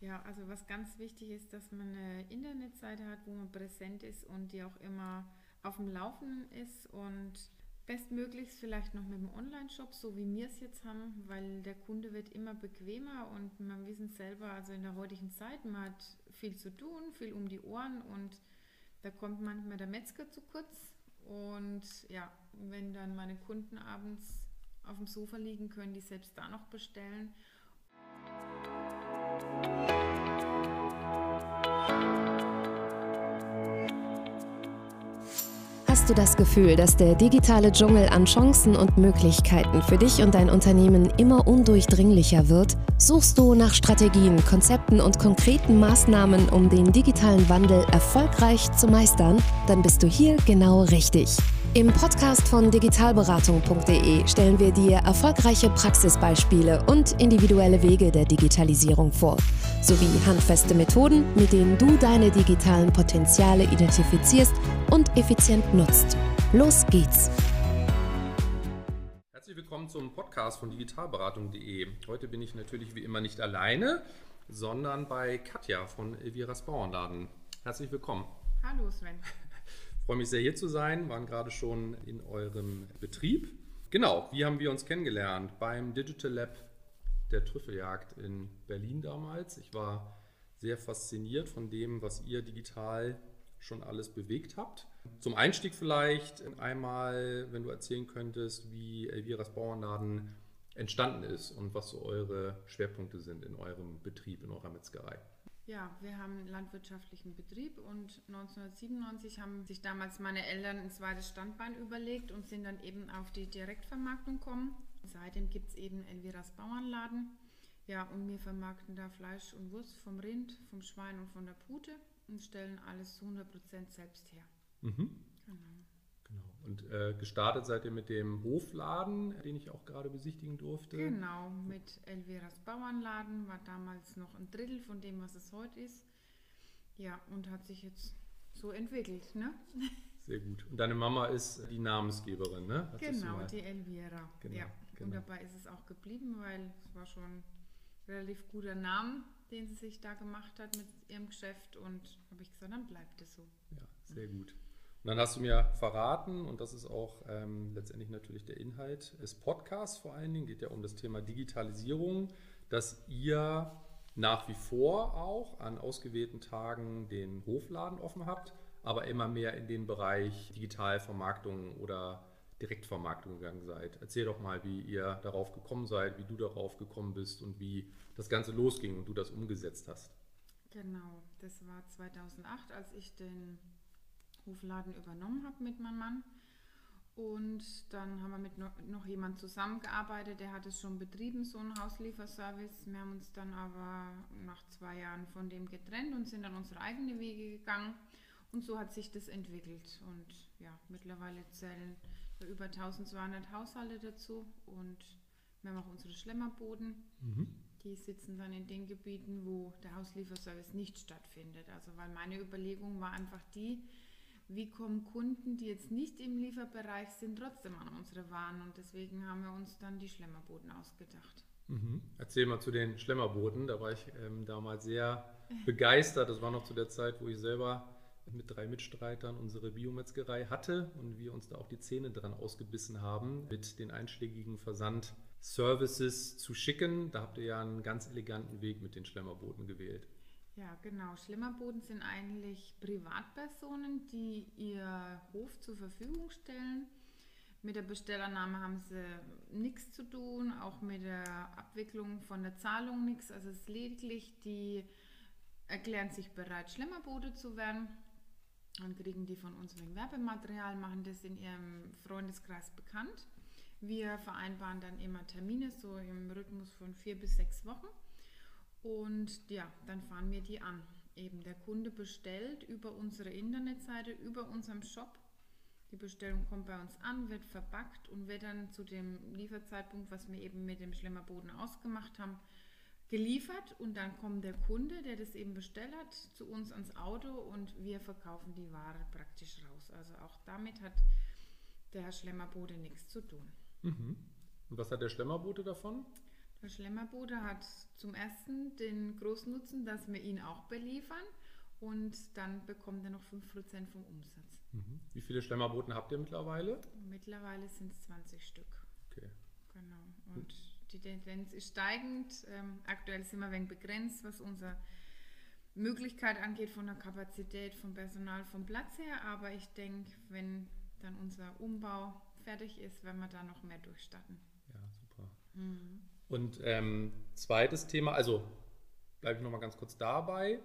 Ja, also was ganz wichtig ist, dass man eine Internetseite hat, wo man präsent ist und die auch immer auf dem Laufen ist und bestmöglichst vielleicht noch mit dem Online-Shop, so wie wir es jetzt haben, weil der Kunde wird immer bequemer und man wissen selber, also in der heutigen Zeit, man hat viel zu tun, viel um die Ohren und da kommt manchmal der Metzger zu kurz. Und ja, wenn dann meine Kunden abends auf dem Sofa liegen, können die selbst da noch bestellen Hast du das Gefühl, dass der digitale Dschungel an Chancen und Möglichkeiten für dich und dein Unternehmen immer undurchdringlicher wird? Suchst du nach Strategien, Konzepten und konkreten Maßnahmen, um den digitalen Wandel erfolgreich zu meistern? Dann bist du hier genau richtig. Im Podcast von digitalberatung.de stellen wir dir erfolgreiche Praxisbeispiele und individuelle Wege der Digitalisierung vor, sowie handfeste Methoden, mit denen du deine digitalen Potenziale identifizierst und effizient nutzt. Los geht's! Herzlich willkommen zum Podcast von digitalberatung.de. Heute bin ich natürlich wie immer nicht alleine, sondern bei Katja von Elviras Bauernladen. Herzlich willkommen. Hallo Sven freue mich sehr hier zu sein, waren gerade schon in eurem Betrieb. Genau, wie haben wir uns kennengelernt? Beim Digital Lab der Trüffeljagd in Berlin damals. Ich war sehr fasziniert von dem, was ihr digital schon alles bewegt habt. Zum Einstieg vielleicht einmal, wenn du erzählen könntest, wie Elviras Bauernladen entstanden ist und was so eure Schwerpunkte sind in eurem Betrieb, in eurer Metzgerei. Ja, wir haben einen landwirtschaftlichen Betrieb und 1997 haben sich damals meine Eltern ein zweites Standbein überlegt und sind dann eben auf die Direktvermarktung gekommen. Seitdem gibt es eben Elviras Bauernladen. Ja, und wir vermarkten da Fleisch und Wurst vom Rind, vom Schwein und von der Pute und stellen alles zu 100% selbst her. Mhm. Genau. Und äh, gestartet seid ihr mit dem Hofladen, den ich auch gerade besichtigen durfte. Genau, mit Elviras Bauernladen war damals noch ein Drittel von dem, was es heute ist. Ja, und hat sich jetzt so entwickelt, ne? Sehr gut. Und deine Mama ist die Namensgeberin, ne? Hat genau, die Elvira. Genau, ja. Genau. Und dabei ist es auch geblieben, weil es war schon ein relativ guter Name, den sie sich da gemacht hat mit ihrem Geschäft. Und habe ich gesagt, dann bleibt es so. Ja, sehr gut. Und dann hast du mir verraten, und das ist auch ähm, letztendlich natürlich der Inhalt des Podcasts vor allen Dingen, geht ja um das Thema Digitalisierung, dass ihr nach wie vor auch an ausgewählten Tagen den Hofladen offen habt, aber immer mehr in den Bereich Digitalvermarktung oder Direktvermarktung gegangen seid. Erzähl doch mal, wie ihr darauf gekommen seid, wie du darauf gekommen bist und wie das Ganze losging und du das umgesetzt hast. Genau, das war 2008, als ich den Hofladen übernommen habe mit meinem Mann. Und dann haben wir mit noch jemand zusammengearbeitet, der hat es schon betrieben, so ein Hauslieferservice. Wir haben uns dann aber nach zwei Jahren von dem getrennt und sind dann unsere eigenen Wege gegangen. Und so hat sich das entwickelt. Und ja, mittlerweile zählen über 1200 Haushalte dazu und wir haben auch unsere Schlemmerboden. Mhm. Die sitzen dann in den Gebieten, wo der Hauslieferservice nicht stattfindet. Also weil meine Überlegung war einfach die, wie kommen Kunden, die jetzt nicht im Lieferbereich sind, trotzdem an unsere Waren. Und deswegen haben wir uns dann die Schlemmerboten ausgedacht. Mhm. Erzähl mal zu den Schlemmerboten. Da war ich ähm, damals sehr begeistert. Das war noch zu der Zeit, wo ich selber mit drei Mitstreitern unsere Biometzgerei hatte und wir uns da auch die Zähne dran ausgebissen haben, mit den einschlägigen Versandservices zu schicken. Da habt ihr ja einen ganz eleganten Weg mit den Schlemmerboten gewählt. Ja, genau. Schlimmerboden sind eigentlich Privatpersonen, die ihr Hof zur Verfügung stellen. Mit der Bestellernahme haben sie nichts zu tun, auch mit der Abwicklung von der Zahlung nichts. Also es ist lediglich, die erklären sich bereit, Schlemmerbote zu werden. Dann kriegen die von uns wegen Werbematerial, machen das in ihrem Freundeskreis bekannt. Wir vereinbaren dann immer Termine, so im Rhythmus von vier bis sechs Wochen. Und ja, dann fahren wir die an. Eben der Kunde bestellt über unsere Internetseite, über unserem Shop. Die Bestellung kommt bei uns an, wird verpackt und wird dann zu dem Lieferzeitpunkt, was wir eben mit dem Schlemmerboden ausgemacht haben, geliefert. Und dann kommt der Kunde, der das eben bestellt hat, zu uns ans Auto und wir verkaufen die Ware praktisch raus. Also auch damit hat der Schlemmerbote nichts zu tun. Mhm. Und was hat der Schlemmerbote davon? Der Schlemmerbote hat zum ersten den großen Nutzen, dass wir ihn auch beliefern und dann bekommt er noch 5% vom Umsatz. Mhm. Wie viele Schlemmerboten habt ihr mittlerweile? Mittlerweile sind es 20 Stück. Okay. Genau. Und die Tendenz ist steigend. Ähm, aktuell sind wir ein wenig begrenzt, was unsere Möglichkeit angeht von der Kapazität, vom Personal, vom Platz her. Aber ich denke, wenn dann unser Umbau fertig ist, werden wir da noch mehr durchstatten. Ja, super. Und ähm, zweites Thema, also bleibe ich nochmal ganz kurz dabei.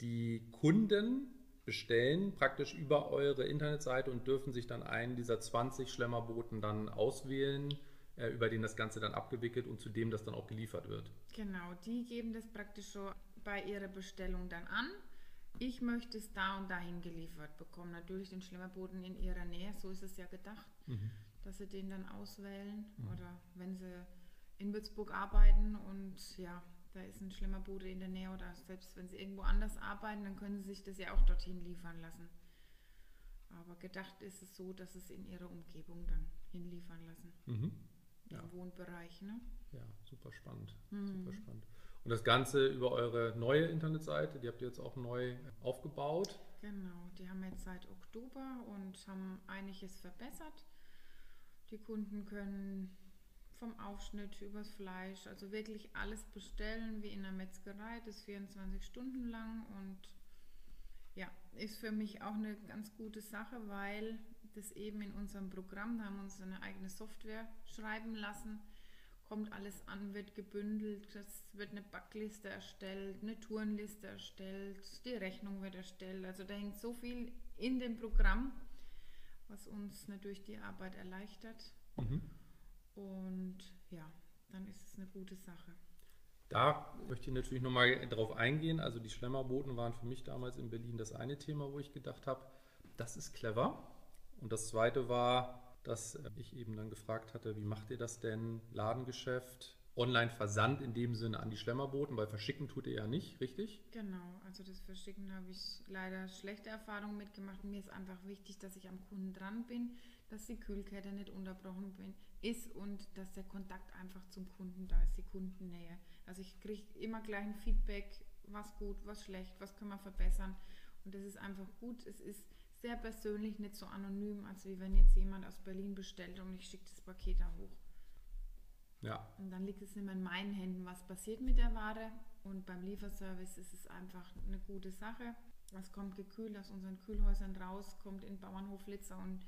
Die Kunden bestellen praktisch über eure Internetseite und dürfen sich dann einen dieser 20 Schlemmerboten dann auswählen, äh, über den das Ganze dann abgewickelt und zu dem das dann auch geliefert wird. Genau, die geben das praktisch so bei ihrer Bestellung dann an. Ich möchte es da und dahin geliefert bekommen. Natürlich den Schlemmerboden in ihrer Nähe, so ist es ja gedacht, dass sie den dann auswählen. Oder wenn sie in Würzburg arbeiten und ja, da ist ein Schlemmerboden in der Nähe oder selbst wenn sie irgendwo anders arbeiten, dann können sie sich das ja auch dorthin liefern lassen. Aber gedacht ist es so, dass es in ihrer Umgebung dann hinliefern lassen. Mhm. Ja. Im Wohnbereich, ne? Ja, super spannend. Mhm. Super spannend. Und das Ganze über eure neue Internetseite, die habt ihr jetzt auch neu aufgebaut. Genau, die haben wir jetzt seit Oktober und haben einiges verbessert. Die Kunden können vom Aufschnitt übers Fleisch, also wirklich alles bestellen wie in der Metzgerei, das 24 Stunden lang und ja, ist für mich auch eine ganz gute Sache, weil das eben in unserem Programm, da haben wir uns eine eigene Software schreiben lassen, kommt alles an, wird gebündelt, es wird eine Backliste erstellt, eine Tourenliste erstellt, die Rechnung wird erstellt. Also da hängt so viel in dem Programm, was uns natürlich die Arbeit erleichtert. Mhm. Und ja, dann ist es eine gute Sache. Da möchte ich natürlich nochmal drauf eingehen. Also die Schlemmerboten waren für mich damals in Berlin das eine Thema, wo ich gedacht habe, das ist clever. Und das zweite war, dass ich eben dann gefragt hatte, wie macht ihr das denn? Ladengeschäft, Online-Versand in dem Sinne an die Schlemmerboten, weil verschicken tut ihr ja nicht, richtig? Genau, also das Verschicken habe ich leider schlechte Erfahrungen mitgemacht. Mir ist einfach wichtig, dass ich am Kunden dran bin, dass die Kühlkette nicht unterbrochen bin, ist und dass der Kontakt einfach zum Kunden da ist, die Kundennähe. Also ich kriege immer gleich ein Feedback, was gut, was schlecht, was können wir verbessern. Und das ist einfach gut. Es ist sehr persönlich, nicht so anonym, als wie wenn jetzt jemand aus Berlin bestellt und ich schicke das Paket da hoch. Ja. Und dann liegt es nicht mehr in meinen Händen, was passiert mit der Ware. Und beim Lieferservice ist es einfach eine gute Sache. Es kommt gekühlt aus unseren Kühlhäusern raus, kommt in Bauernhof Litzer und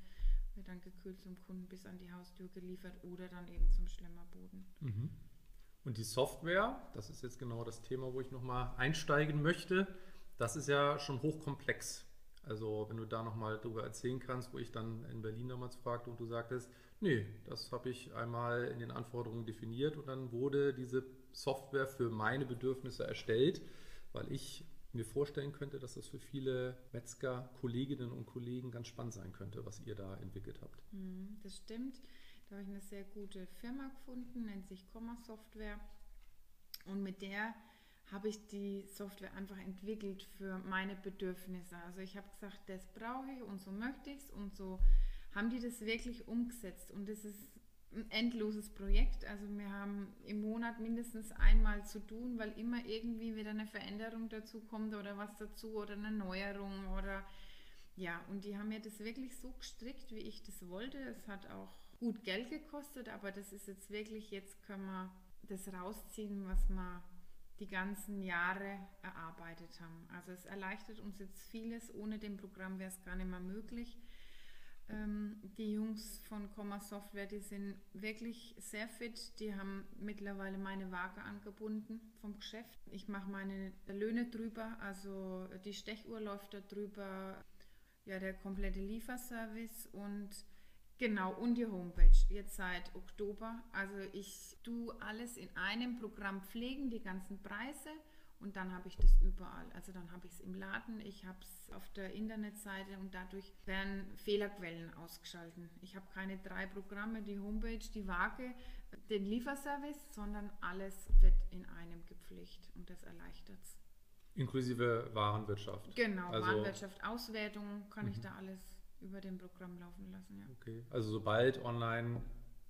wird dann gekühlt zum Kunden bis an die Haustür geliefert oder dann eben zum Schlemmerboden. Mhm. Und die Software, das ist jetzt genau das Thema, wo ich nochmal einsteigen möchte, das ist ja schon hochkomplex. Also wenn du da nochmal drüber erzählen kannst, wo ich dann in Berlin damals fragte und du sagtest, nee, das habe ich einmal in den Anforderungen definiert und dann wurde diese Software für meine Bedürfnisse erstellt, weil ich mir vorstellen könnte, dass das für viele Metzger, Kolleginnen und Kollegen ganz spannend sein könnte, was ihr da entwickelt habt. Mhm, Das stimmt. Da habe ich eine sehr gute Firma gefunden, nennt sich Comma Software. Und mit der habe ich die Software einfach entwickelt für meine Bedürfnisse. Also ich habe gesagt, das brauche ich und so möchte ich es und so haben die das wirklich umgesetzt. Und das ist ein endloses Projekt. Also wir haben im Monat mindestens einmal zu tun, weil immer irgendwie wieder eine Veränderung dazu kommt oder was dazu oder eine Neuerung oder ja, und die haben mir das wirklich so gestrickt, wie ich das wollte. Es hat auch gut Geld gekostet, aber das ist jetzt wirklich, jetzt können wir das rausziehen, was wir die ganzen Jahre erarbeitet haben. Also es erleichtert uns jetzt vieles. Ohne dem Programm wäre es gar nicht mehr möglich. Ähm, die Jungs von Comma Software, die sind wirklich sehr fit. Die haben mittlerweile meine Waage angebunden vom Geschäft. Ich mache meine Löhne drüber, also die Stechuhr läuft da drüber, ja, der komplette Lieferservice und genau, und die Homepage jetzt seit Oktober. Also ich tue alles in einem Programm pflegen, die ganzen Preise und dann habe ich das überall. Also dann habe ich es im Laden, ich habe es auf der Internetseite und dadurch werden Fehlerquellen ausgeschalten. Ich habe keine drei Programme, die Homepage, die Waage, den Lieferservice, sondern alles wird in einem gepflegt und das erleichtert es. Inklusive Warenwirtschaft. Genau, Also- Warenwirtschaft, Auswertung kann ich Mhm. da alles über dem Programm laufen lassen. Ja. Okay, also sobald online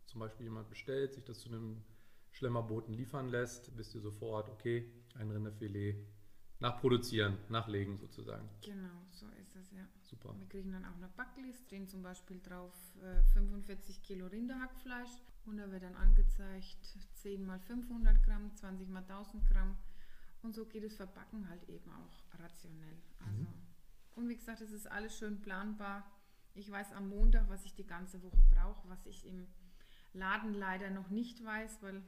zum Beispiel jemand bestellt, sich das zu einem Schlemmerboten liefern lässt, wisst ihr sofort, okay, ein Rinderfilet nachproduzieren, nachlegen sozusagen. Genau, so ist es ja. Super. Wir kriegen dann auch eine Backlist, stehen zum Beispiel drauf äh, 45 Kilo Rinderhackfleisch und da wird dann angezeigt 10 mal 500 Gramm, 20 mal 1000 Gramm und so geht das Verbacken halt eben auch rationell. Also, Und wie gesagt, es ist alles schön planbar. Ich weiß am Montag, was ich die ganze Woche brauche, was ich im Laden leider noch nicht weiß, weil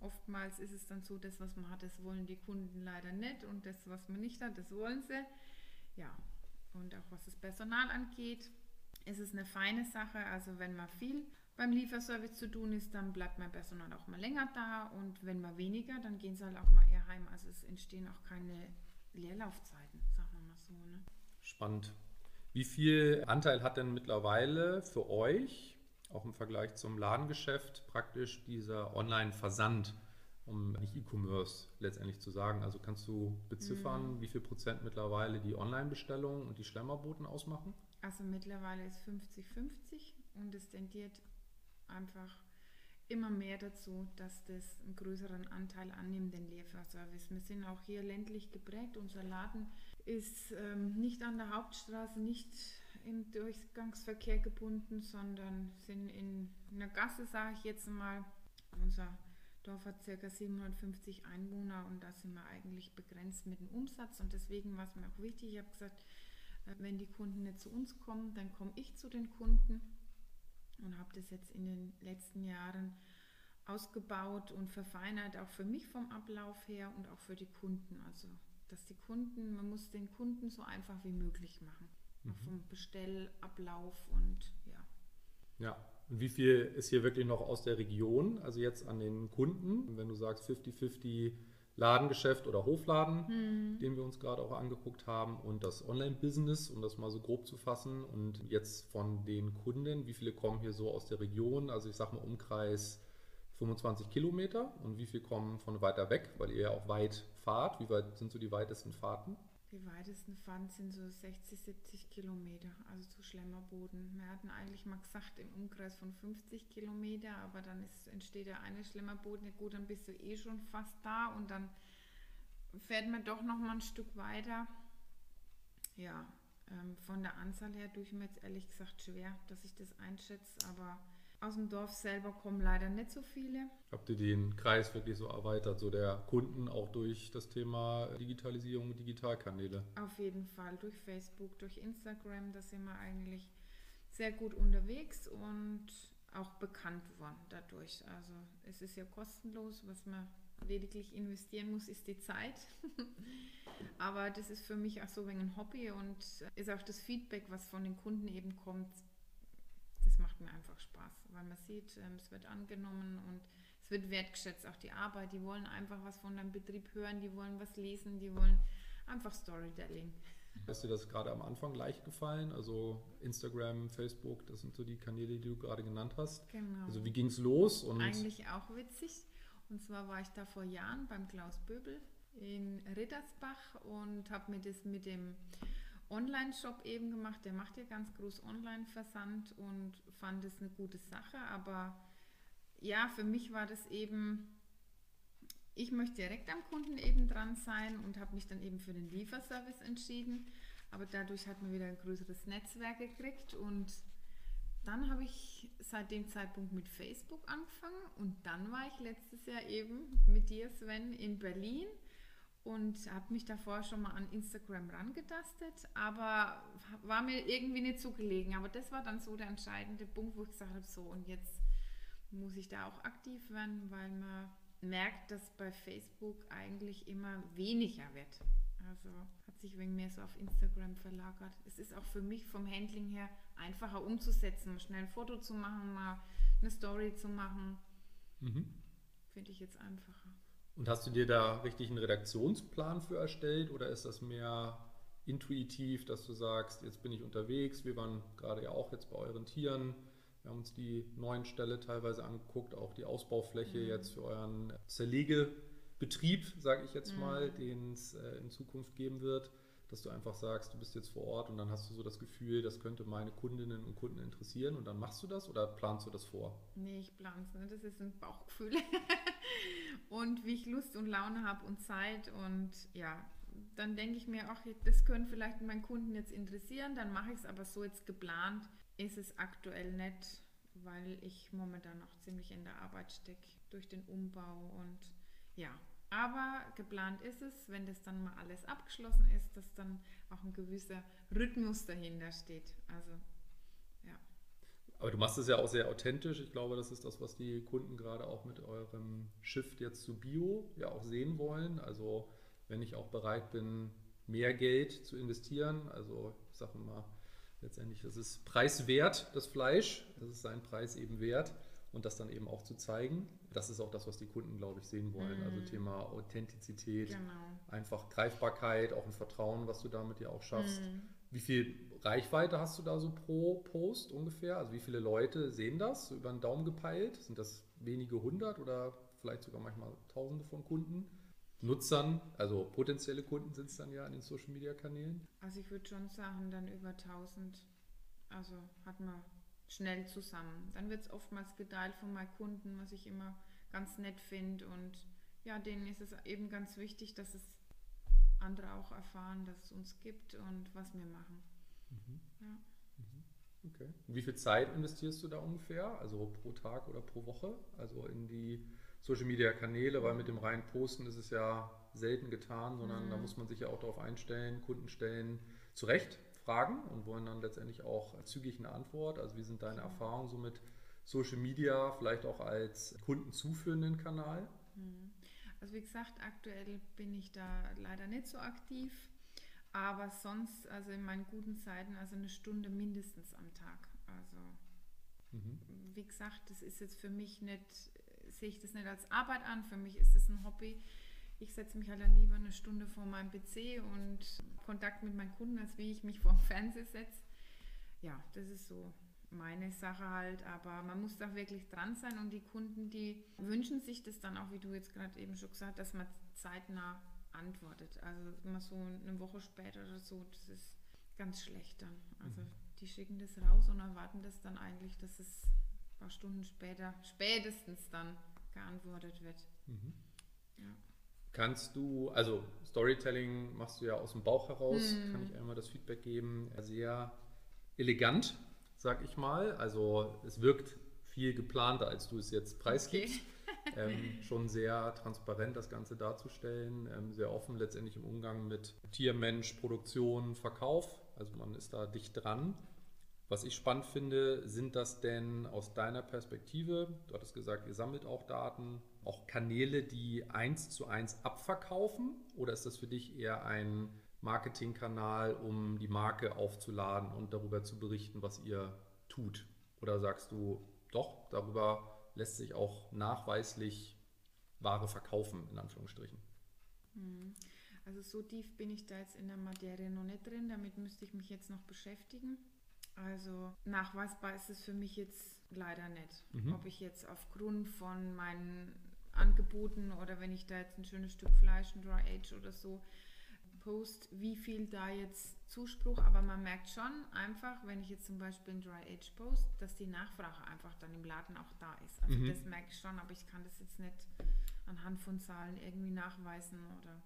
oftmals ist es dann so, das, was man hat, das wollen die Kunden leider nicht und das, was man nicht hat, das wollen sie. Ja, und auch was das Personal angeht, ist es eine feine Sache. Also wenn man viel beim Lieferservice zu tun ist, dann bleibt mein Personal auch mal länger da und wenn man weniger, dann gehen sie halt auch mal eher heim. Also es entstehen auch keine Leerlaufzeiten, sagen wir mal so. Ne? Spannend. Wie viel Anteil hat denn mittlerweile für euch, auch im Vergleich zum Ladengeschäft, praktisch dieser Online-Versand, um nicht E-Commerce letztendlich zu sagen? Also kannst du beziffern, Mhm. wie viel Prozent mittlerweile die Online-Bestellungen und die Schlemmerboten ausmachen? Also mittlerweile ist 50-50 und es tendiert einfach immer mehr dazu, dass das einen größeren Anteil annimmt, den Lieferservice. Wir sind auch hier ländlich geprägt. Unser Laden ist ähm, nicht an der Hauptstraße, nicht im Durchgangsverkehr gebunden, sondern sind in einer Gasse, sage ich jetzt mal. Unser Dorf hat ca. 750 Einwohner und da sind wir eigentlich begrenzt mit dem Umsatz und deswegen war es mir auch wichtig. Ich habe gesagt, äh, wenn die Kunden nicht zu uns kommen, dann komme ich zu den Kunden und habe das jetzt in den letzten Jahren ausgebaut und verfeinert, auch für mich vom Ablauf her und auch für die Kunden. Also, dass die Kunden, man muss den Kunden so einfach wie möglich machen. Auch vom Bestellablauf und ja. Ja. Und wie viel ist hier wirklich noch aus der Region, also jetzt an den Kunden? Wenn du sagst 50-50 Ladengeschäft oder Hofladen, den wir uns gerade auch angeguckt haben, und das Online-Business, um das mal so grob zu fassen. Und jetzt von den Kunden, wie viele kommen hier so aus der Region? Also ich sage mal Umkreis 25 Kilometer. Und wie viel kommen von weiter weg, weil ihr ja auch weit fahrt? Wie weit sind so die weitesten Fahrten? Die weitesten Fahrten sind so 60, 70 Kilometer, also zu Schlemmerboden. Wir hatten eigentlich mal gesagt im Umkreis von 50 Kilometer, aber dann ist, entsteht der eine Schlemmerboden, ja gut, dann bist du eh schon fast da und dann fährt man doch noch mal ein Stück weiter. Ja, ähm, von der Anzahl her tue ich mir jetzt ehrlich gesagt schwer, dass ich das einschätze, aber aus dem Dorf selber kommen leider nicht so viele. Habt ihr den Kreis wirklich so erweitert, so der Kunden auch durch das Thema Digitalisierung Digitalkanäle? Auf jeden Fall durch Facebook, durch Instagram, da sind wir eigentlich sehr gut unterwegs und auch bekannt worden dadurch. Also es ist ja kostenlos, was man lediglich investieren muss, ist die Zeit. Aber das ist für mich auch so ein ein Hobby und ist auch das Feedback, was von den Kunden eben kommt, macht mir einfach Spaß, weil man sieht, ähm, es wird angenommen und es wird wertgeschätzt, auch die Arbeit. Die wollen einfach was von deinem Betrieb hören, die wollen was lesen, die wollen einfach Storytelling. Ist dir das gerade am Anfang leicht gefallen? Also Instagram, Facebook, das sind so die Kanäle, die du gerade genannt hast. Genau. Also wie ging es los? Und Eigentlich auch witzig. Und zwar war ich da vor Jahren beim Klaus Böbel in Rittersbach und habe mir das mit dem Online-Shop eben gemacht. Der macht ja ganz groß Online-Versand und fand es eine gute Sache. Aber ja, für mich war das eben, ich möchte direkt am Kunden eben dran sein und habe mich dann eben für den Lieferservice entschieden. Aber dadurch hat man wieder ein größeres Netzwerk gekriegt und dann habe ich seit dem Zeitpunkt mit Facebook angefangen und dann war ich letztes Jahr eben mit dir, Sven, in Berlin und habe mich davor schon mal an Instagram rangetastet, aber war mir irgendwie nicht so gelegen. Aber das war dann so der entscheidende Punkt, wo ich gesagt habe, so und jetzt muss ich da auch aktiv werden, weil man merkt, dass bei Facebook eigentlich immer weniger wird. Also hat sich wegen mehr so auf Instagram verlagert. Es ist auch für mich vom Handling her einfacher umzusetzen, schnell ein Foto zu machen, mal eine Story zu machen. Mhm. Finde ich jetzt einfacher. Und hast du dir da richtig einen Redaktionsplan für erstellt oder ist das mehr intuitiv, dass du sagst, jetzt bin ich unterwegs, wir waren gerade ja auch jetzt bei euren Tieren, wir haben uns die neuen Ställe teilweise angeguckt, auch die Ausbaufläche Mhm. jetzt für euren Zerlegebetrieb, sage ich jetzt Mhm. mal, den es äh, in Zukunft geben wird. dass du einfach sagst, du bist jetzt vor Ort und dann hast du so das Gefühl, das könnte meine Kundinnen und Kunden interessieren und dann machst du das oder planst du das vor? Nee, ich plane es nicht. Das ist ein Bauchgefühl. und wie ich Lust und Laune habe und Zeit und ja, dann denke ich mir, ach, das können vielleicht meinen Kunden jetzt interessieren, dann mache ich es, aber so jetzt geplant ist es aktuell nicht, weil ich momentan noch ziemlich in der Arbeit stecke durch den Umbau und ja, aber geplant ist es, wenn das dann mal alles abgeschlossen ist, dass dann auch ein gewisser Rhythmus dahinter steht. Also. Aber du machst es ja auch sehr authentisch. Ich glaube, das ist das, was die Kunden gerade auch mit eurem Shift jetzt zu Bio ja auch sehen wollen. Also, wenn ich auch bereit bin, mehr Geld zu investieren, also ich sage mal, letztendlich, das ist preiswert, das Fleisch, das ist seinen Preis eben wert und das dann eben auch zu zeigen. Das ist auch das, was die Kunden, glaube ich, sehen wollen. Also mhm. Also Thema Authentizität, genau. einfach Greifbarkeit, auch ein Vertrauen, was du damit ja auch schaffst. Mhm. Wie viel Reichweite hast du da so pro Post ungefähr? Also wie viele Leute sehen das, so über den Daumen gepeilt? Sind das wenige hundert oder vielleicht sogar manchmal tausende von Kunden? Nutzern, also potenzielle Kunden sind es dann ja in den Social Media Kanälen? Also ich würde schon sagen, dann über 1000. Also hat man schnell zusammen. Dann wird es oftmals geteilt von meinen Kunden, was ich immer ganz nett finde. Und ja, denen ist es eben ganz wichtig, dass es andere auch erfahren, dass es uns gibt und was wir machen. Mhm. Ja. Mhm. Okay. wie viel Zeit investierst du da ungefähr? Also pro Tag oder pro Woche? Also in die Social Media Kanäle, weil mit dem reinen Posten ist es ja selten getan, sondern mhm. da muss man sich ja auch darauf einstellen, Kunden stellen zurecht Fragen und wollen dann letztendlich auch zügig eine Antwort. Also wie sind deine Erfahrungen so mit Social Media, vielleicht auch als kundenzuführenden Kanal? Mhm. Also wie gesagt, aktuell bin ich da leider nicht so aktiv, aber sonst, also in meinen guten Zeiten, also eine Stunde mindestens am Tag. Also mhm. wie gesagt, das ist jetzt für mich nicht, sehe ich das nicht als Arbeit an, für mich ist das ein Hobby ich setze mich halt dann lieber eine Stunde vor meinem PC und Kontakt mit meinen Kunden, als wie ich mich vor dem Fernseher setze. Ja, das ist so meine Sache halt, aber man muss da wirklich dran sein und die Kunden, die wünschen sich das dann auch, wie du jetzt gerade eben schon gesagt hast, dass man zeitnah antwortet. Also immer so eine Woche später oder so, das ist ganz schlecht dann. Also mhm. die schicken das raus und erwarten das dann eigentlich, dass es ein paar Stunden später, spätestens dann geantwortet wird. Mhm. Ja. Kannst du, also Storytelling machst du ja aus dem Bauch heraus, mm. kann ich einmal das Feedback geben. Sehr elegant, sag ich mal. Also es wirkt viel geplanter, als du es jetzt preisgibst. Okay. ähm, schon sehr transparent das Ganze darzustellen, ähm, sehr offen letztendlich im Umgang mit Tier, Mensch, Produktion, Verkauf. Also man ist da dicht dran. Was ich spannend finde, sind das denn aus deiner Perspektive, du hattest gesagt, ihr sammelt auch Daten, auch Kanäle, die eins zu eins abverkaufen? Oder ist das für dich eher ein Marketingkanal, um die Marke aufzuladen und darüber zu berichten, was ihr tut? Oder sagst du, doch, darüber lässt sich auch nachweislich Ware verkaufen, in Anführungsstrichen? Hm. Also so tief bin ich da jetzt in der Materie noch nicht drin, damit müsste ich mich jetzt noch beschäftigen. Also nachweisbar ist es für mich jetzt leider nicht. Mhm. Ob ich jetzt aufgrund von meinen Angeboten oder wenn ich da jetzt ein schönes Stück Fleisch, ein Dry Age oder so post, wie viel da jetzt Zuspruch, aber man merkt schon einfach, wenn ich jetzt zum Beispiel ein Dry Age post, dass die Nachfrage einfach dann im Laden auch da ist. Also mhm. das merke ich schon, aber ich kann das jetzt nicht anhand von Zahlen irgendwie nachweisen oder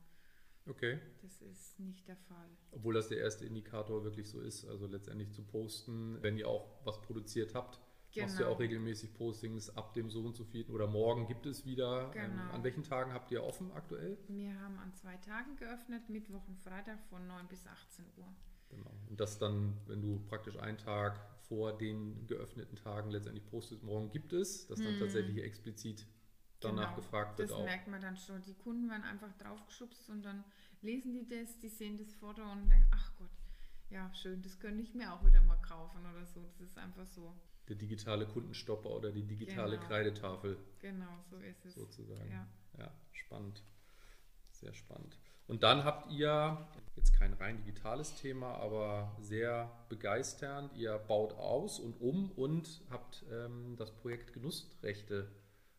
Okay. Das ist nicht der Fall. Obwohl das der erste Indikator wirklich so ist, also letztendlich zu posten, wenn ihr auch was produziert habt, Genau. Machst du ja auch regelmäßig Postings ab dem so und so vielen oder morgen gibt es wieder. Ähm, genau. Ähm, an welchen Tagen habt ihr offen aktuell? Wir haben an zwei Tagen geöffnet, Mittwoch und Freitag von 9 bis 18 Uhr. Genau. Und das dann, wenn du praktisch einen Tag vor den geöffneten Tagen letztendlich postest, morgen gibt es, dass dann hm. tatsächlich explizit danach genau. gefragt wird. Das auch. merkt man dann schon. Die Kunden werden einfach draufgeschubst und dann lesen die das, die sehen das Foto und denken, ach Gott, ja schön, das könnte ich mir auch wieder mal kaufen oder so. Das ist einfach so der digitale Kundenstopper oder die digitale genau. Kreidetafel. Genau, so ist es. Sozusagen. Ja. ja, spannend. Sehr spannend. Und dann habt ihr jetzt kein rein digitales Thema, aber sehr begeisternd. Ihr baut aus und um und habt ähm, das Projekt Genussrechte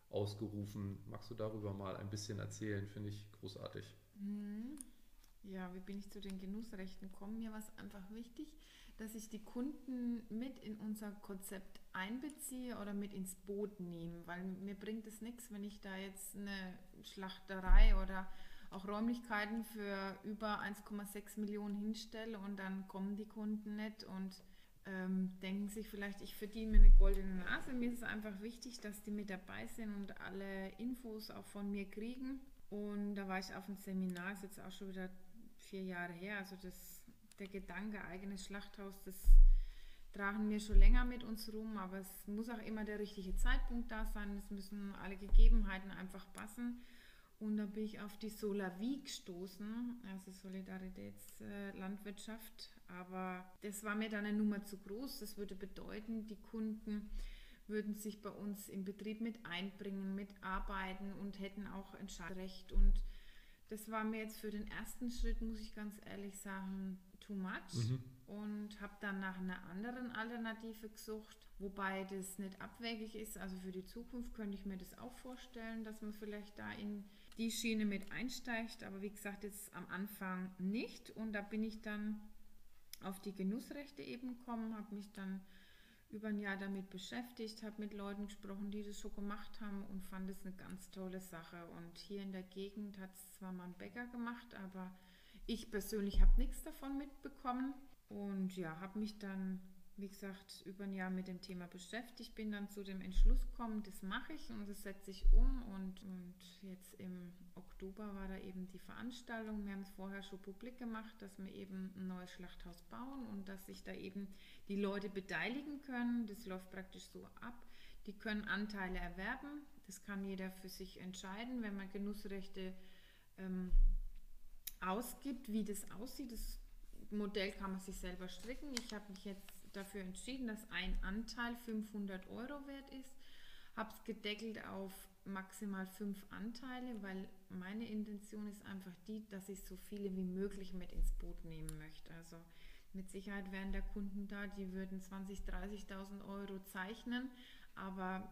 ausgerufen. Magst du darüber mal ein bisschen erzählen? Finde ich großartig. Mhm. Ja, wie bin ich zu den Genussrechten gekommen? Mir war es einfach wichtig, dass ich die Kunden mit in unser Konzept einbeziehe oder mit ins Boot nehme, weil mir bringt es nichts, wenn ich da jetzt eine Schlachterei oder auch Räumlichkeiten für über 1,6 Millionen hinstelle und dann kommen die Kunden nicht und ähm, denken sich vielleicht, ich verdiene mir eine goldene Nase. Mir ist es einfach wichtig, dass die mit dabei sind und alle Infos auch von mir kriegen. Und da war ich auf einem Seminar, ist jetzt auch schon wieder vier Jahre her. Also das, der Gedanke, eigenes Schlachthaus, das tragen wir schon länger mit uns rum, aber es muss auch immer der richtige Zeitpunkt da sein. Es müssen alle Gegebenheiten einfach passen. Und da bin ich auf die Solavie gestoßen, also Solidaritätslandwirtschaft. Aber das war mir dann eine Nummer zu groß. Das würde bedeuten, die Kunden würden sich bei uns im Betrieb mit einbringen, mitarbeiten und hätten auch Entscheidungsrecht. Und das war mir jetzt für den ersten Schritt, muss ich ganz ehrlich sagen, too much. Mhm. Und habe dann nach einer anderen Alternative gesucht, wobei das nicht abwegig ist. Also für die Zukunft könnte ich mir das auch vorstellen, dass man vielleicht da in die Schiene mit einsteigt. Aber wie gesagt, jetzt am Anfang nicht. Und da bin ich dann auf die Genussrechte eben gekommen, habe mich dann über ein Jahr damit beschäftigt, habe mit Leuten gesprochen, die das schon gemacht haben und fand es eine ganz tolle Sache. Und hier in der Gegend hat es zwar mal ein Bäcker gemacht, aber ich persönlich habe nichts davon mitbekommen und ja, habe mich dann wie gesagt, über ein Jahr mit dem Thema beschäftigt, bin dann zu dem Entschluss gekommen, das mache ich und das setze ich um. Und, und jetzt im Oktober war da eben die Veranstaltung. Wir haben es vorher schon publik gemacht, dass wir eben ein neues Schlachthaus bauen und dass sich da eben die Leute beteiligen können. Das läuft praktisch so ab. Die können Anteile erwerben. Das kann jeder für sich entscheiden, wenn man Genussrechte ähm, ausgibt, wie das aussieht. Das Modell kann man sich selber stricken. Ich habe mich jetzt dafür entschieden, dass ein Anteil 500 Euro wert ist. Habe es gedeckelt auf maximal fünf Anteile, weil meine Intention ist einfach die, dass ich so viele wie möglich mit ins Boot nehmen möchte. Also mit Sicherheit wären der Kunden da, die würden 20.000, 30.000 Euro zeichnen, aber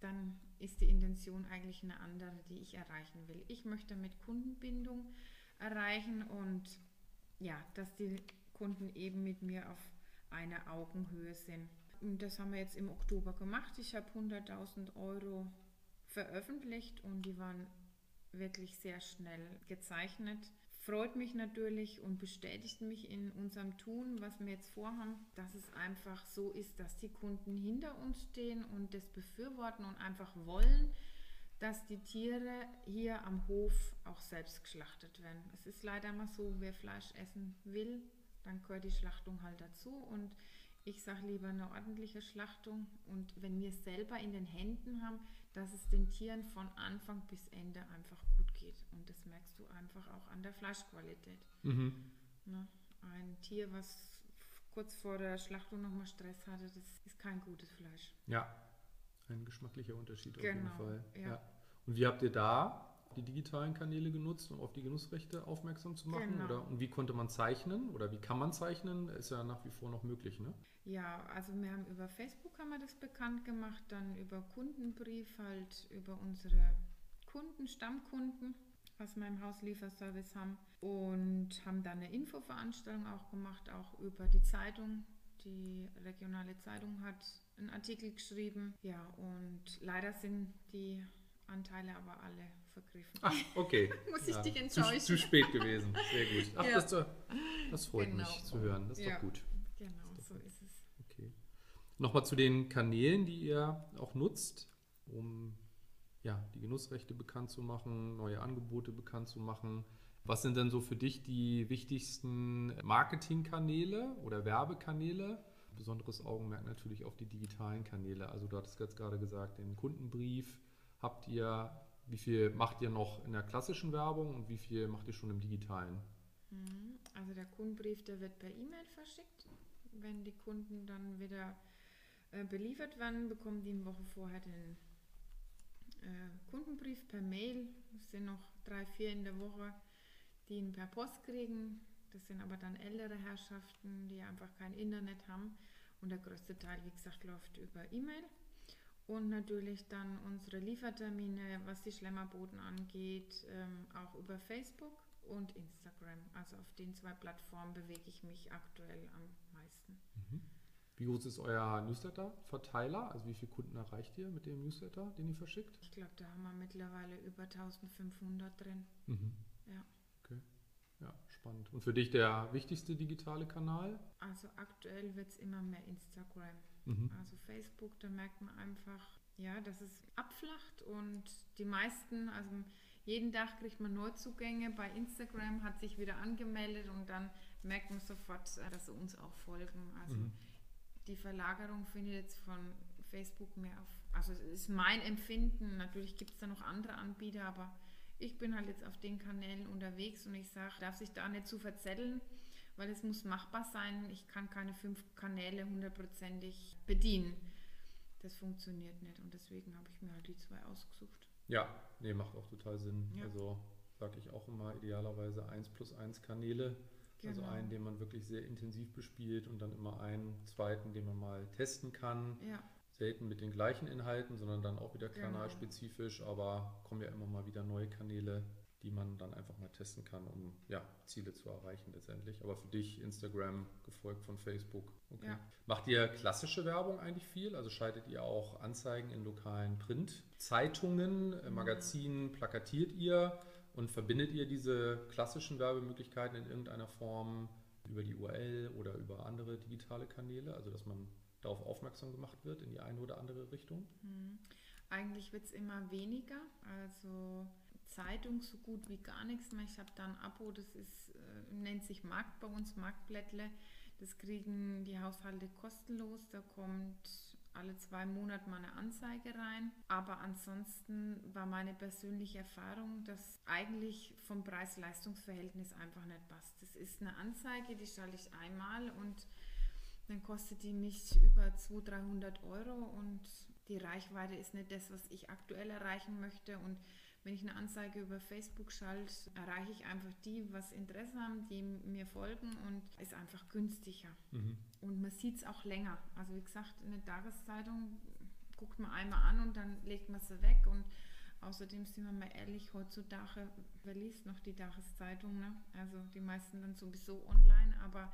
dann ist die Intention eigentlich eine andere, die ich erreichen will. Ich möchte mit Kundenbindung erreichen und ja, dass die Kunden eben mit mir auf einer Augenhöhe sind. Und das haben wir jetzt im Oktober gemacht. Ich habe 100.000 Euro veröffentlicht und die waren wirklich sehr schnell gezeichnet. Freut mich natürlich und bestätigt mich in unserem Tun, was wir jetzt vorhaben, dass es einfach so ist, dass die Kunden hinter uns stehen und das befürworten und einfach wollen, dass die Tiere hier am Hof auch selbst geschlachtet werden. Es ist leider mal so, wer Fleisch essen will, dann gehört die Schlachtung halt dazu. Und ich sage lieber eine ordentliche Schlachtung. Und wenn wir selber in den Händen haben, dass es den Tieren von Anfang bis Ende einfach gut geht. Und das merkst du einfach auch an der Fleischqualität. Mhm. Ne? Ein Tier, was kurz vor der Schlachtung nochmal Stress hatte, das ist kein gutes Fleisch. Ja, ein geschmacklicher Unterschied genau, auf jeden genau, Fall. Ja. ja. Und wie habt ihr da die digitalen Kanäle genutzt, um auf die Genussrechte aufmerksam zu machen? Genau. Oder, und wie konnte man zeichnen oder wie kann man zeichnen? Ist ja nach wie vor noch möglich, ne? Ja, also wir haben über Facebook haben wir das bekannt gemacht, dann über Kundenbrief halt über unsere Kunden, Stammkunden, was wir im Hauslieferservice haben und haben dann eine Infoveranstaltung auch gemacht, auch über die Zeitung. Die regionale Zeitung hat einen Artikel geschrieben. Ja, und leider sind die Anteile aber alle vergriffen. Ach, okay. Muss ich ja, dich enttäuschen. Zu, zu, spät gewesen. Sehr gut. Ach, ja. das, das, freut genau. mich zu hören. Das ist ja. doch gut. Genau, ist so gut. ist es. Okay. Nochmal zu den Kanälen, die ihr auch nutzt, um ja, die Genussrechte bekannt zu machen, neue Angebote bekannt zu machen. Was sind denn so für dich die wichtigsten Marketingkanäle oder Werbekanäle? Besonderes Augenmerk natürlich auf die digitalen Kanäle. Also du hattest jetzt gerade gesagt, den Kundenbrief, habt ihr, wie viel macht ihr noch in der klassischen Werbung und wie viel macht ihr schon im digitalen? Mhm. Also der Kundenbrief, der wird per E-Mail verschickt. Wenn die Kunden dann wieder äh, beliefert werden, bekommen die eine Woche vorher den äh, Kundenbrief per Mail. Es sind noch drei, vier in der Woche, die ihn per Post kriegen. Das sind aber dann ältere Herrschaften, die einfach kein Internet haben. Und der größte Teil, wie gesagt, läuft über E-Mail. Und natürlich dann unsere Liefertermine, was die Schlemmerboten angeht, ähm, auch über Facebook und Instagram. Also auf den zwei Plattformen bewege ich mich aktuell am meisten. Mhm. Wie groß ist euer Newsletter-Verteiler? Also wie viele Kunden erreicht ihr mit dem Newsletter, den ihr verschickt? Ich glaube, da haben wir mittlerweile über 1500 drin. Mhm. Ja. Okay. Ja, spannend. Und für dich der wichtigste digitale Kanal? Also aktuell wird es immer mehr Instagram. Mhm. Also Facebook, da merkt man einfach, ja, dass es abflacht und die meisten, also jeden Tag kriegt man Neuzugänge. Bei Instagram hat sich wieder angemeldet und dann merkt man sofort, äh, dass sie uns auch folgen. Also Mhm. die Verlagerung findet jetzt von Facebook mehr auf, also es ist mein Empfinden. Natürlich gibt es da noch andere Anbieter, aber ich bin halt jetzt auf den Kanälen unterwegs und ich sage, darf sich da nicht zu verzetteln, weil es muss machbar sein. Ich kann keine fünf Kanäle hundertprozentig bedienen. Das funktioniert nicht und deswegen habe ich mir halt die zwei ausgesucht. Ja, nee, macht auch total Sinn. Ja. Also sage ich auch immer idealerweise 1 plus 1 Kanäle. Also Genau. einen, den man wirklich sehr intensiv bespielt und dann immer einen zweiten, den man mal testen kann. Ja, Selten mit den gleichen Inhalten, sondern dann auch wieder Genau. kanalspezifisch, aber kommen ja immer mal wieder neue Kanäle, die man dann einfach mal testen kann, um ja, Ziele zu erreichen letztendlich. Aber für dich Instagram, gefolgt von Facebook. Okay. Ja. Macht ihr klassische Werbung eigentlich viel? Also schaltet ihr auch Anzeigen in lokalen Printzeitungen, äh, Magazinen, plakatiert ihr und verbindet ihr diese klassischen Werbemöglichkeiten in irgendeiner Form über die URL oder über andere digitale Kanäle, also dass man darauf aufmerksam gemacht wird in die eine oder andere Richtung? hm. eigentlich wird es immer weniger. Also Zeitung so gut wie gar nichts mehr. Ich habe da ein Abo, das ist, äh, nennt sich Markt bei uns, Marktblättle. Das kriegen die Haushalte kostenlos. Da kommt alle zwei Monate mal eine Anzeige rein. Aber ansonsten war meine persönliche Erfahrung, dass eigentlich vom Preis-Leistungs-Verhältnis einfach nicht passt. Das ist eine Anzeige, die schalte ich einmal und dann kostet die mich über 200, 300 Euro und die Reichweite ist nicht das, was ich aktuell erreichen möchte. Und wenn ich eine Anzeige über Facebook schalte, erreiche ich einfach die, was Interesse haben, die mir folgen und ist einfach günstiger. Mhm. Und man sieht es auch länger. Also wie gesagt, in der Tageszeitung guckt man einmal an und dann legt man sie weg. Und außerdem sind wir mal ehrlich, heutzutage, wer liest noch die Tageszeitung? Ne? Also die meisten dann sowieso online, aber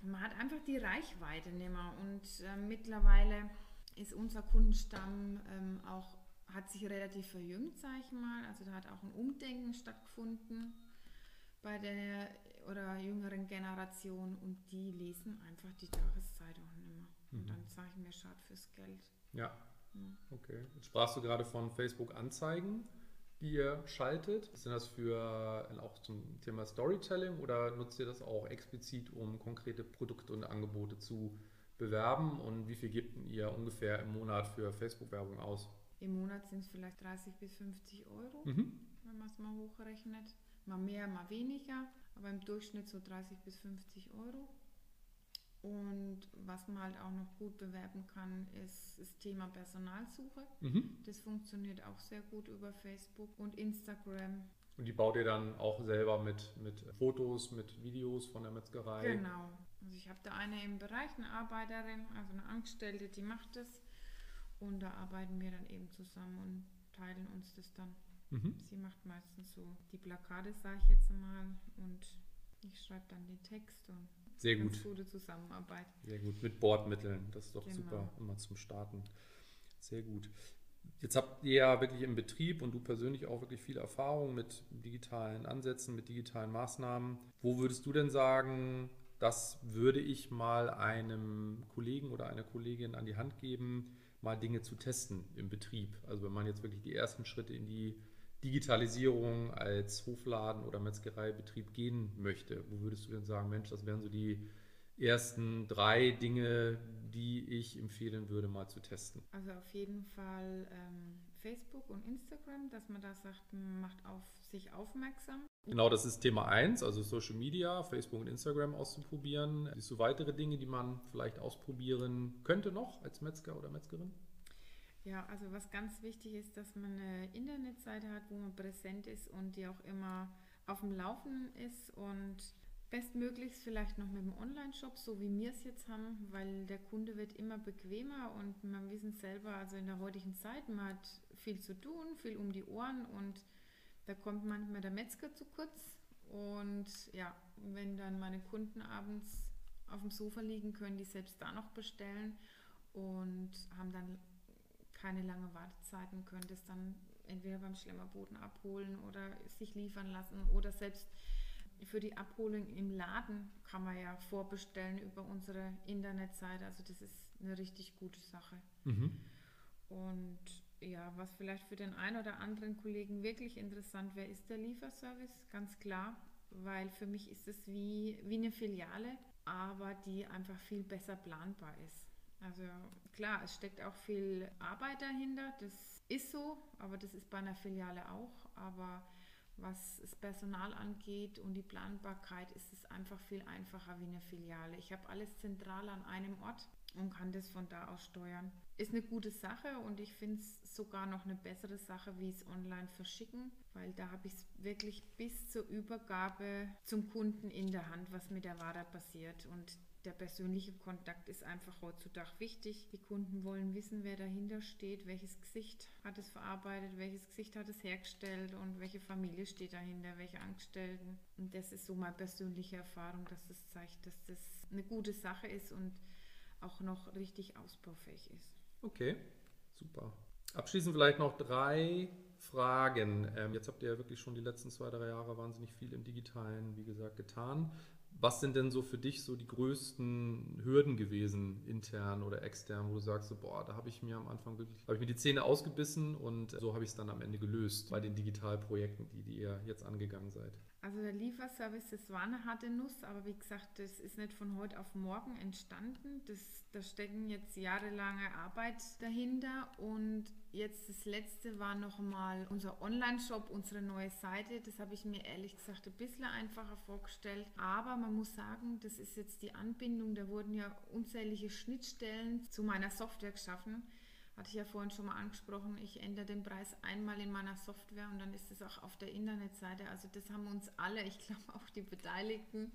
man hat einfach die Reichweite nicht mehr. Und äh, mittlerweile ist unser Kundenstamm ähm, auch, hat sich relativ verjüngt, sage ich mal. Also da hat auch ein Umdenken stattgefunden bei der oder jüngeren Generation und die lesen einfach die Tageszeitung nicht mehr. Und Mhm. dann sage ich mir, schade fürs Geld. Ja, Ja. okay. Jetzt sprachst du gerade von Facebook-Anzeigen, die ihr schaltet. Sind das für auch zum Thema Storytelling oder nutzt ihr das auch explizit, um konkrete Produkte und Angebote zu bewerben? Und wie viel gebt ihr ungefähr im Monat für Facebook-Werbung aus? Im Monat sind es vielleicht 30 bis 50 Euro, Mhm. wenn man es mal hochrechnet. Mal mehr, mal weniger, aber im Durchschnitt so 30 bis 50 Euro. Und was man halt auch noch gut bewerben kann, ist das Thema Personalsuche. Mhm. Das funktioniert auch sehr gut über Facebook und Instagram. Und die baut ihr dann auch selber mit, mit Fotos, mit Videos von der Metzgerei? Genau. Also ich habe da eine im Bereich, eine Arbeiterin, also eine Angestellte, die macht das. Und da arbeiten wir dann eben zusammen und teilen uns das dann. Mhm. Sie macht meistens so die Plakate, sage ich jetzt mal, und ich schreibe dann den Text und Sehr gut. ganz gute Zusammenarbeit. Sehr gut, mit Bordmitteln. Das ist doch Genau. super, immer zum Starten. Sehr gut. Jetzt habt ihr ja wirklich im Betrieb und du persönlich auch wirklich viel Erfahrung mit digitalen Ansätzen, mit digitalen Maßnahmen. Wo würdest du denn sagen, das würde ich mal einem Kollegen oder einer Kollegin an die Hand geben, mal Dinge zu testen im Betrieb? Also wenn man jetzt wirklich die ersten Schritte in die Digitalisierung als Hofladen oder Metzgereibetrieb gehen möchte, wo würdest du denn sagen, Mensch, das wären so die ersten drei Dinge, die ich empfehlen würde, mal zu testen? Also auf jeden Fall ähm, Facebook und Instagram, dass man da sagt, macht auf sich aufmerksam. Genau, das ist Thema 1, also Social Media, Facebook und Instagram auszuprobieren. Siehst du weitere Dinge, die man vielleicht ausprobieren könnte noch als Metzger oder Metzgerin? Ja, also was ganz wichtig ist, dass man eine Internetseite hat, wo man präsent ist und die auch immer auf dem Laufenden ist und bestmöglichst vielleicht noch mit dem Online-Shop, so wie wir es jetzt haben, weil der Kunde wird immer bequemer und man wissen selber, also in der heutigen Zeit, man hat viel zu tun, viel um die Ohren und da kommt manchmal der Metzger zu kurz. Und ja, wenn dann meine Kunden abends auf dem Sofa liegen, können die selbst da noch bestellen und haben dann keine lange Wartezeiten, können das dann entweder beim Schlemmerboden abholen oder sich liefern lassen oder selbst für die Abholung im Laden kann man ja vorbestellen über unsere Internetseite. Also das ist eine richtig gute Sache. Mhm. Und ja, was vielleicht für den einen oder anderen Kollegen wirklich interessant wäre, ist der Lieferservice, ganz klar, weil für mich ist es wie, wie eine Filiale, aber die einfach viel besser planbar ist. Also klar, es steckt auch viel Arbeit dahinter, das ist so, aber das ist bei einer Filiale auch. Aber was das Personal angeht und die Planbarkeit, ist es einfach viel einfacher wie eine Filiale. Ich habe alles zentral an einem Ort und kann das von da aus steuern. Ist eine gute Sache und ich finde es sogar noch eine bessere Sache, wie es online verschicken, weil da habe ich es wirklich bis zur Übergabe zum Kunden in der Hand, was mit der Ware passiert. Und der persönliche Kontakt ist einfach heutzutage wichtig. Die Kunden wollen wissen, wer dahinter steht, welches Gesicht hat es verarbeitet, welches Gesicht hat es hergestellt und welche Familie steht dahinter, welche Angestellten. Und das ist so meine persönliche Erfahrung, dass das zeigt, dass das eine gute Sache ist und auch noch richtig ausbaufähig ist. Okay, super. Abschließend vielleicht noch drei Fragen. Ähm, jetzt habt ihr ja wirklich schon die letzten zwei, drei Jahre wahnsinnig viel im Digitalen, wie gesagt, getan. Was sind denn so für dich so die größten Hürden gewesen, intern oder extern, wo du sagst, so, boah, da habe ich mir am Anfang wirklich, habe ich mir die Zähne ausgebissen und so habe ich es dann am Ende gelöst bei den Digitalprojekten, die, die ihr jetzt angegangen seid? Also der Lieferservice, das war eine harte Nuss, aber wie gesagt, das ist nicht von heute auf morgen entstanden. Das, da stecken jetzt jahrelange Arbeit dahinter und jetzt das letzte war nochmal unser Online-Shop, unsere neue Seite. Das habe ich mir ehrlich gesagt ein bisschen einfacher vorgestellt, aber man muss sagen, das ist jetzt die Anbindung, da wurden ja unzählige Schnittstellen zu meiner Software geschaffen hatte ich ja vorhin schon mal angesprochen, ich ändere den Preis einmal in meiner Software und dann ist es auch auf der Internetseite. Also das haben uns alle, ich glaube auch die Beteiligten,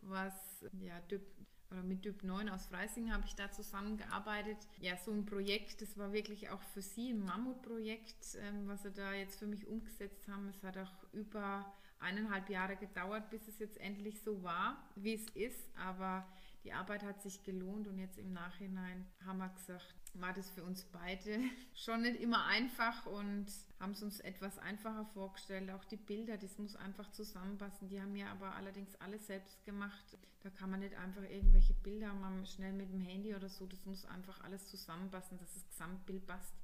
was ja DIP, oder mit DIP 9 aus Freising habe ich da zusammengearbeitet. Ja, so ein Projekt, das war wirklich auch für sie ein Mammutprojekt, ähm, was sie da jetzt für mich umgesetzt haben. Es hat auch über eineinhalb Jahre gedauert, bis es jetzt endlich so war, wie es ist. Aber die Arbeit hat sich gelohnt und jetzt im Nachhinein haben wir gesagt, war das für uns beide schon nicht immer einfach und haben es uns etwas einfacher vorgestellt. Auch die Bilder, das muss einfach zusammenpassen. Die haben ja aber allerdings alles selbst gemacht. Da kann man nicht einfach irgendwelche Bilder machen, schnell mit dem Handy oder so. Das muss einfach alles zusammenpassen, dass das Gesamtbild passt.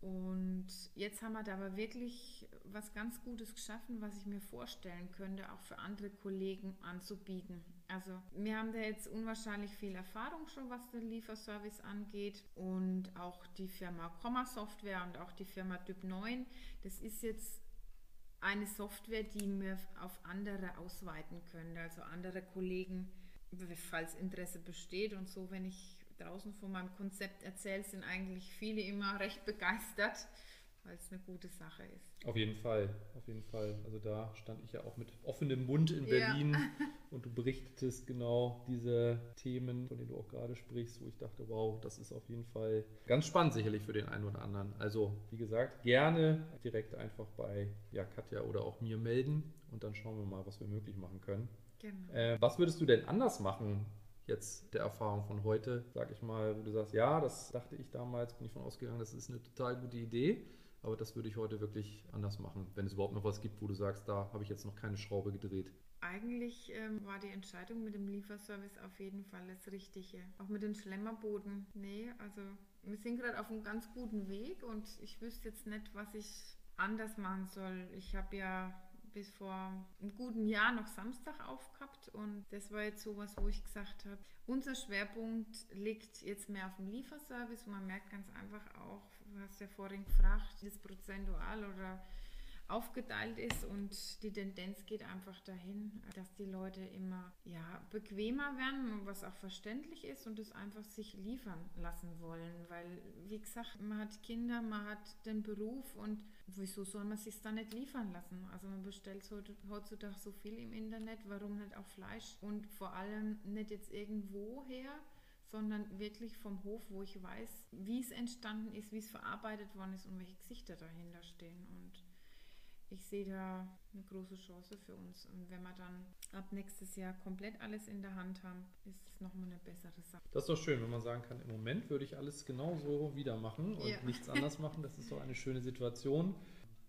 Und jetzt haben wir da aber wirklich was ganz Gutes geschaffen, was ich mir vorstellen könnte, auch für andere Kollegen anzubieten. Also wir haben da jetzt unwahrscheinlich viel Erfahrung schon, was den Lieferservice angeht und auch die Firma Comma Software und auch die Firma Typ 9. Das ist jetzt eine Software, die wir auf andere ausweiten können, also andere Kollegen, falls Interesse besteht und so, wenn ich draußen von meinem Konzept erzähle, sind eigentlich viele immer recht begeistert weil es eine gute Sache ist. Auf jeden Fall, auf jeden Fall. Also da stand ich ja auch mit offenem Mund in Berlin ja. und du berichtetest genau diese Themen, von denen du auch gerade sprichst, wo ich dachte, wow, das ist auf jeden Fall ganz spannend sicherlich für den einen oder anderen. Also wie gesagt, gerne direkt einfach bei ja, Katja oder auch mir melden und dann schauen wir mal, was wir möglich machen können. Genau. Äh, was würdest du denn anders machen, jetzt der Erfahrung von heute, sag ich mal, wo du sagst, ja, das dachte ich damals, bin ich von ausgegangen, das ist eine total gute Idee. Aber das würde ich heute wirklich anders machen, wenn es überhaupt noch was gibt, wo du sagst, da habe ich jetzt noch keine Schraube gedreht. Eigentlich ähm, war die Entscheidung mit dem Lieferservice auf jeden Fall das Richtige. Auch mit dem Schlemmerboden. Nee, also wir sind gerade auf einem ganz guten Weg und ich wüsste jetzt nicht, was ich anders machen soll. Ich habe ja bis vor einem guten Jahr noch Samstag aufgehabt. Und das war jetzt sowas, wo ich gesagt habe, unser Schwerpunkt liegt jetzt mehr auf dem Lieferservice. Und man merkt ganz einfach auch, du hast ja vorhin gefragt, ist prozentual oder aufgeteilt ist und die Tendenz geht einfach dahin, dass die Leute immer ja, bequemer werden, was auch verständlich ist und es einfach sich liefern lassen wollen, weil wie gesagt, man hat Kinder, man hat den Beruf und wieso soll man sich dann nicht liefern lassen? Also man bestellt heutzutage so viel im Internet, warum nicht auch Fleisch? Und vor allem nicht jetzt irgendwo her, sondern wirklich vom Hof, wo ich weiß, wie es entstanden ist, wie es verarbeitet worden ist und welche Gesichter dahinter stehen. Und ich sehe da eine große Chance für uns. Und wenn wir dann ab nächstes Jahr komplett alles in der Hand haben, ist es nochmal eine bessere Sache. Das ist doch schön, wenn man sagen kann, im Moment würde ich alles genauso wieder machen und Ja. nichts anders machen. Das ist doch eine schöne Situation.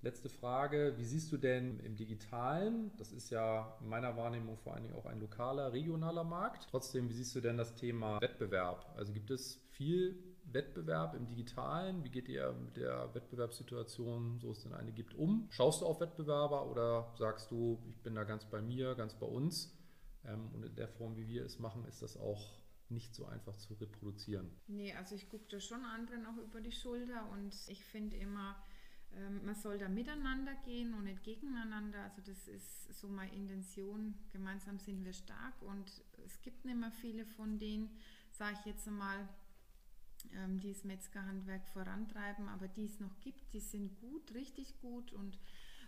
Letzte Frage, wie siehst du denn im digitalen, das ist ja in meiner Wahrnehmung vor allen Dingen auch ein lokaler, regionaler Markt. Trotzdem, wie siehst du denn das Thema Wettbewerb? Also gibt es viel Wettbewerb im digitalen? Wie geht ihr mit der Wettbewerbssituation, so es denn eine gibt, um? Schaust du auf Wettbewerber oder sagst du, ich bin da ganz bei mir, ganz bei uns? Ähm, und in der Form, wie wir es machen, ist das auch nicht so einfach zu reproduzieren. Nee, also ich gucke da schon anderen auch über die Schulter und ich finde immer, ähm, man soll da miteinander gehen und nicht gegeneinander. Also das ist so meine Intention. Gemeinsam sind wir stark und es gibt nicht mehr viele von denen, sage ich jetzt einmal, ähm, die das Metzgerhandwerk vorantreiben, aber die es noch gibt, die sind gut, richtig gut. Und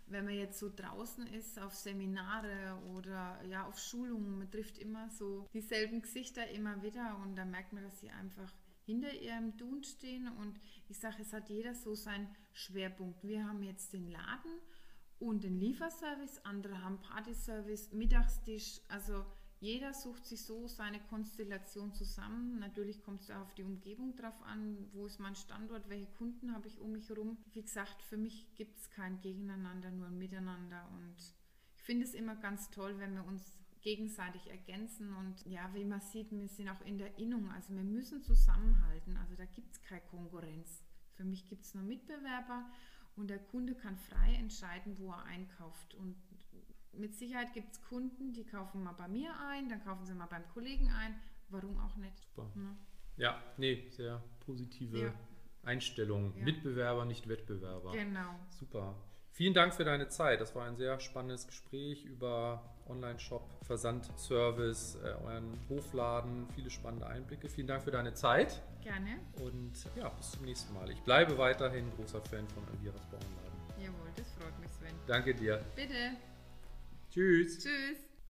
wenn man jetzt so draußen ist auf Seminare oder ja auf Schulungen, man trifft immer so dieselben Gesichter immer wieder und da merkt man, dass sie einfach hinter ihrem Tun stehen. Und ich sage, es hat jeder so seinen Schwerpunkt. Wir haben jetzt den Laden und den Lieferservice, andere haben Partyservice, Mittagstisch, also jeder sucht sich so seine Konstellation zusammen. Natürlich kommt es auf die Umgebung drauf an, wo ist mein Standort, welche Kunden habe ich um mich herum. Wie gesagt, für mich gibt es kein Gegeneinander, nur ein Miteinander. Und ich finde es immer ganz toll, wenn wir uns gegenseitig ergänzen. Und ja, wie man sieht, wir sind auch in der Innung. Also wir müssen zusammenhalten. Also da gibt es keine Konkurrenz. Für mich gibt es nur Mitbewerber und der Kunde kann frei entscheiden, wo er einkauft. Und mit Sicherheit gibt es Kunden, die kaufen mal bei mir ein, dann kaufen sie mal beim Kollegen ein. Warum auch nicht? Super. Ne? Ja, nee, sehr positive Ja. Einstellung. Ja. Mitbewerber, nicht Wettbewerber. Genau. Super. Vielen Dank für deine Zeit. Das war ein sehr spannendes Gespräch über Online-Shop, Versandservice, äh, euren Hofladen, viele spannende Einblicke. Vielen Dank für deine Zeit Gerne. und ja, bis zum nächsten Mal. Ich bleibe weiterhin großer Fan von Elviras Bauernladen. Jawohl, das freut mich, Sven. Danke dir. Bitte. Tschüss. Tschüss.